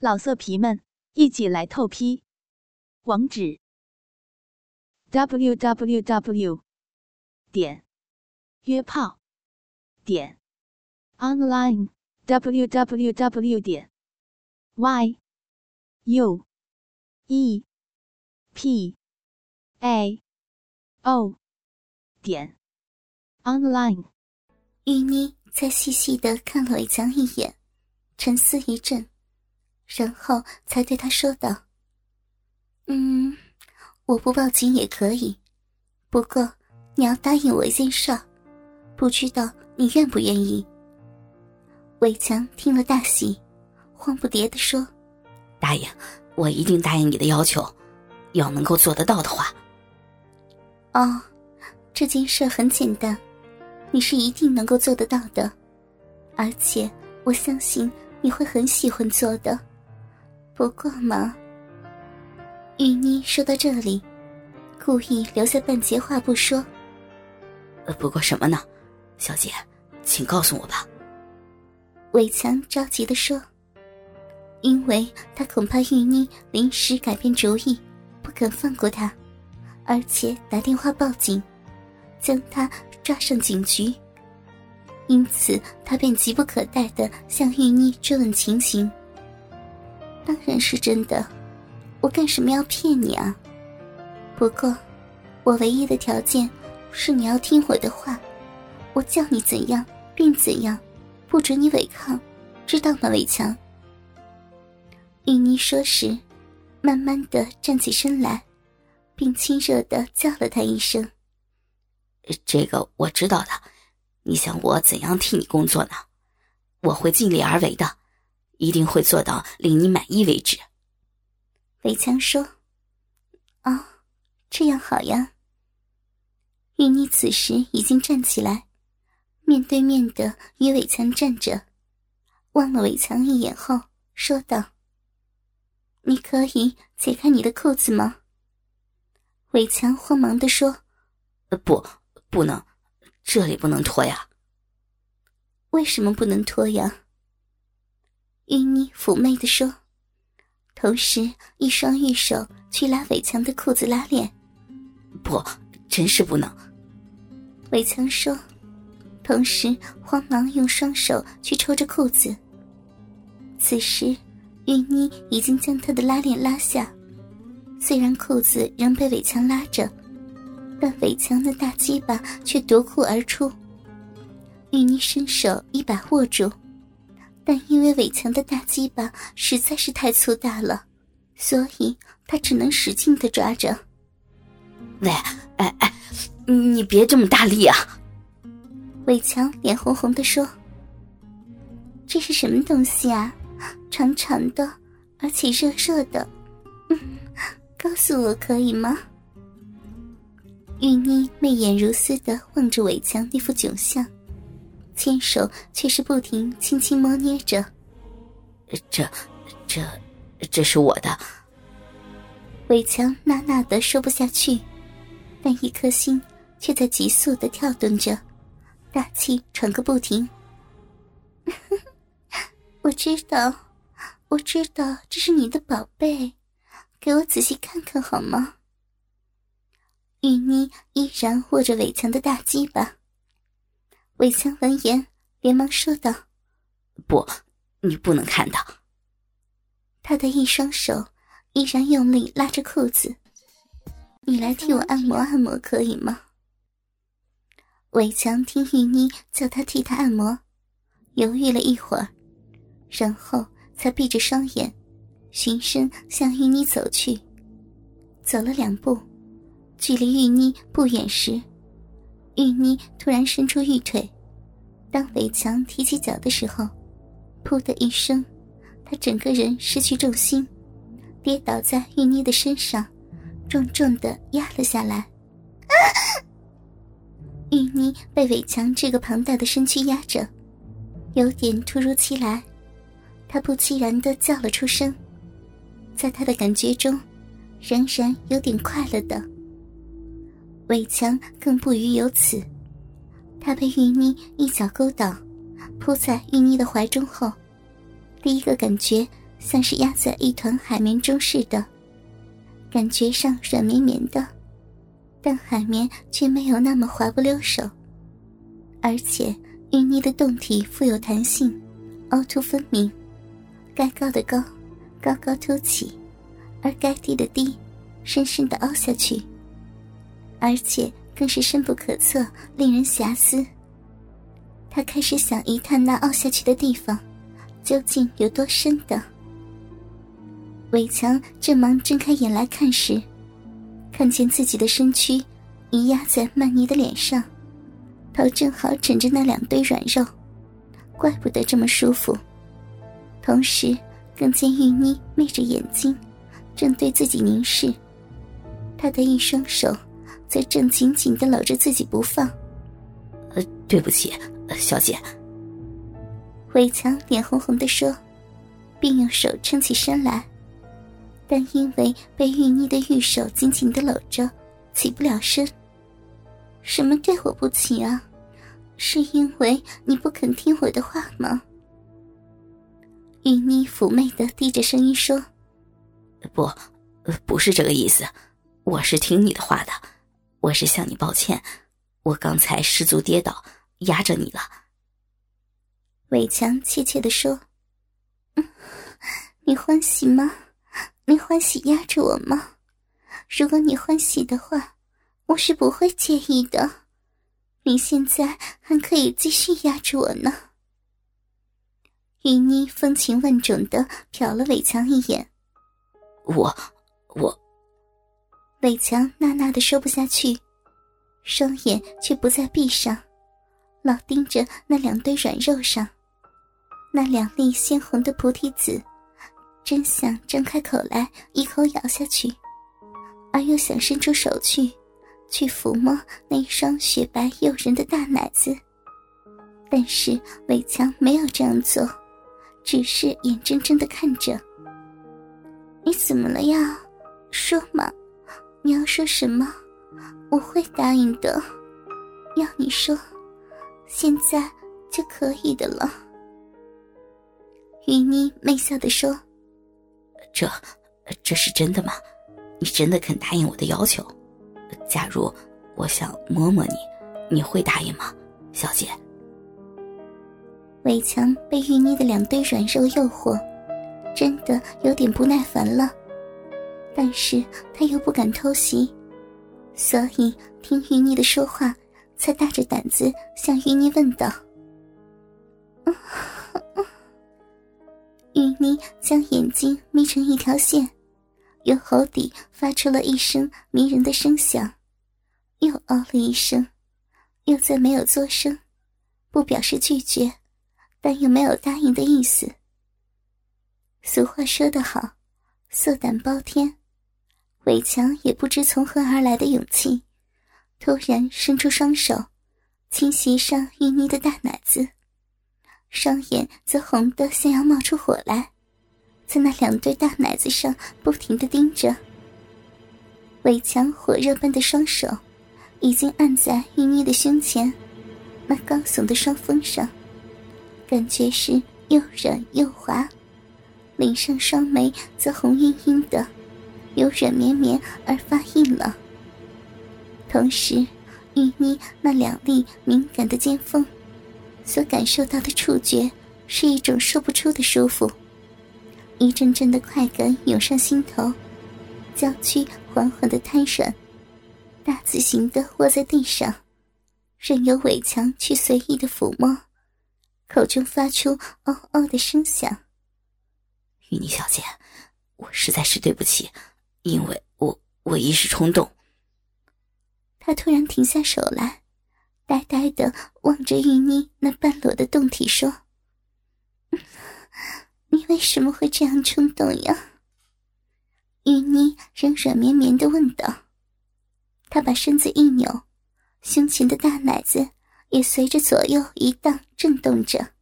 老色皮们，一起来透批！网址：w w w 点约炮点 online w w w 点 y u e p a o 点 online。玉妮再细细的看了伟强一眼，沉思一阵。然后才对他说道：“嗯，我不报警也可以，不过你要答应我一件事，不知道你愿不愿意？”伟强听了大喜，慌不迭的说：“答应，我一定答应你的要求，要能够做得到的话。”哦，这件事很简单，你是一定能够做得到的，而且我相信你会很喜欢做的。不过嘛，玉妮说到这里，故意留下半截话不说。呃，不过什么呢？小姐，请告诉我吧。伟强着急的说：“因为他恐怕玉妮临时改变主意，不肯放过他，而且打电话报警，将他抓上警局。因此，他便急不可待的向玉妮追问情形。”当然是真的，我干什么要骗你啊？不过，我唯一的条件是你要听我的话，我叫你怎样便怎样，不准你违抗，知道吗，伟强？玉妮说时，慢慢的站起身来，并亲热的叫了他一声：“这个我知道的，你想我怎样替你工作呢？我会尽力而为的。”一定会做到令你满意为止。伟强说：“哦，这样好呀。”玉妮此时已经站起来，面对面的与伟强站着，望了伟强一眼后说道：“你可以解开你的裤子吗？”伟强慌忙的说：“不，不能，这里不能脱呀。”“为什么不能脱呀？”玉妮妩媚的说，同时一双玉手去拉伟强的裤子拉链。不，真是不能。伟强说，同时慌忙用双手去抽着裤子。此时，玉妮已经将他的拉链拉下，虽然裤子仍被伟强拉着，但伟强的大鸡巴却夺裤而出。玉妮伸手一把握住。但因为伟强的大鸡巴实在是太粗大了，所以他只能使劲的抓着。喂，哎哎，你别这么大力啊！伟强脸红红的说：“这是什么东西啊？长长的，而且热热的。嗯，告诉我可以吗？”玉妮媚眼如丝的望着伟强那副窘相。牵手却是不停轻轻摸捏着，这，这，这是我的。伟强呐呐的说不下去，但一颗心却在急速的跳动着，大气喘个不停。我知道，我知道这是你的宝贝，给我仔细看看好吗？玉妮依然握着伟强的大鸡巴。伟强闻言，连忙说道：“不，你不能看到。”他的一双手依然用力拉着裤子，“你来替我按摩按摩，可以吗？”伟强听玉妮叫他替他按摩，犹豫了一会儿，然后才闭着双眼，循声向玉妮走去。走了两步，距离玉妮不远时。玉妮突然伸出玉腿，当伟强提起脚的时候，噗的一声，他整个人失去重心，跌倒在玉妮的身上，重重的压了下来。玉妮被伟强这个庞大的身躯压着，有点突如其来，她不期然的叫了出声，在她的感觉中，仍然有点快乐的。伟强更不于有此，他被玉妮一脚勾倒，扑在玉妮的怀中后，第一个感觉像是压在一团海绵中似的，感觉上软绵绵的，但海绵却没有那么滑不溜手。而且玉妮的胴体富有弹性，凹凸分明，该高的高，高高凸起，而该低的低，深深的凹下去，而且更是深不可测，令人遐思。他开始想一探那凹下去的地方，究竟有多深的。伟强正忙睁开眼来看时，看见自己的身躯已压在曼妮的脸上，头正好枕着那两堆软肉，怪不得这么舒服。同时，更见玉妮眯着眼睛，正对自己凝视，他的一双手则正紧紧的搂着自己不放。呃，对不起。小姐，伟强脸红红的说，并用手撑起身来，但因为被玉妮的玉手紧紧的搂着，起不了身。什么对我不起啊？是因为你不肯听我的话吗？玉妮妩媚的低着声音说：“不，不是这个意思，我是听你的话的，我是向你抱歉，我刚才失足跌倒。”压着你了，伟强怯怯的说：“你欢喜吗？你欢喜压着我吗？如果你欢喜的话，我是不会介意的。你现在还可以继续压着我呢。”云妮风情万种的瞟了伟强一眼，我我，伟强呐呐的说不下去，双眼却不再闭上。老盯着那两堆软肉上，那两粒鲜红的菩提子，真想张开口来一口咬下去，而又想伸出手去，去抚摸那一双雪白诱人的大奶子。但是伟强没有这样做，只是眼睁睁的看着。你怎么了呀？说嘛，你要说什么，我会答应的。要你说。现在就可以的了。雨妮媚笑的说：“这，这是真的吗？你真的肯答应我的要求？假如我想摸摸你，你会答应吗，小姐？”伟强被玉妮的两堆软肉诱惑，真的有点不耐烦了，但是他又不敢偷袭，所以听玉妮的说话。才大着胆子向玉妮问道：“ 玉妮将眼睛眯成一条线，由喉底发出了一声迷人的声响，又哦了一声，又再没有作声，不表示拒绝，但又没有答应的意思。俗话说得好，色胆包天，伟强也不知从何而来的勇气。”突然伸出双手，轻袭上玉妮的大奶子，双眼则红得像要冒出火来，在那两对大奶子上不停的盯着。伟强火热般的双手，已经按在玉妮的胸前，那高耸的双峰上，感觉是又软又滑，脸上双眉则红晕晕的，由软绵绵而发硬了。同时，玉妮那两粒敏感的尖峰，所感受到的触觉是一种说不出的舒服，一阵阵的快感涌上心头，娇躯缓缓的瘫软，大字形的卧在地上，任由伟强去随意的抚摸，口中发出嗷嗷的声响。玉妮小姐，我实在是对不起，因为我我一时冲动。他突然停下手来，呆呆的望着玉妮那半裸的胴体，说：“你为什么会这样冲动呀？”玉妮仍软绵绵的问道。他把身子一扭，胸前的大奶子也随着左右一荡，震动着。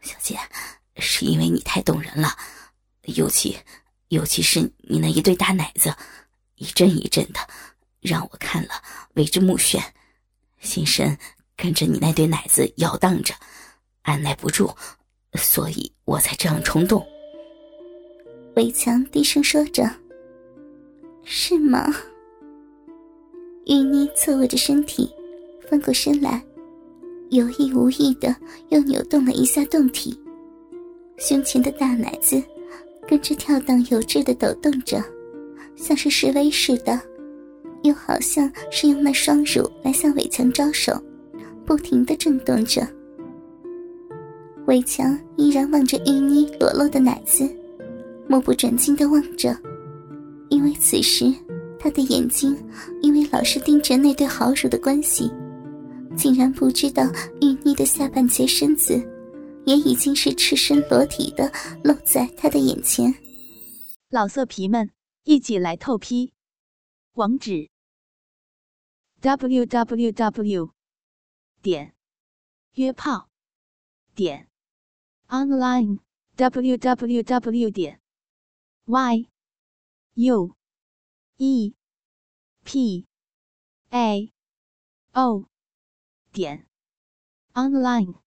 小姐，是因为你太动人了，尤其尤其是你那一对大奶子，一阵一阵的。让我看了为之目眩，心神跟着你那对奶子摇荡着，按耐不住，所以我才这样冲动。伟强低声说着：“是吗？”玉妮侧卧着身体，翻过身来，有意无意的又扭动了一下胴体，胸前的大奶子跟着跳荡有致的抖动着，像是示威似的，又好像是用那双乳来向伟强招手，不停的震动着。伟强依然望着玉妮裸露的奶子，目不转睛的望着，因为此时。他的眼睛因为老是盯着那对好乳的关系，竟然不知道玉妮的下半截身子也已经是赤身裸体的露在他的眼前。老色皮们，一起来透批！网址：w w w 点约炮点 online w w w 点 y u。e p a o 点 online。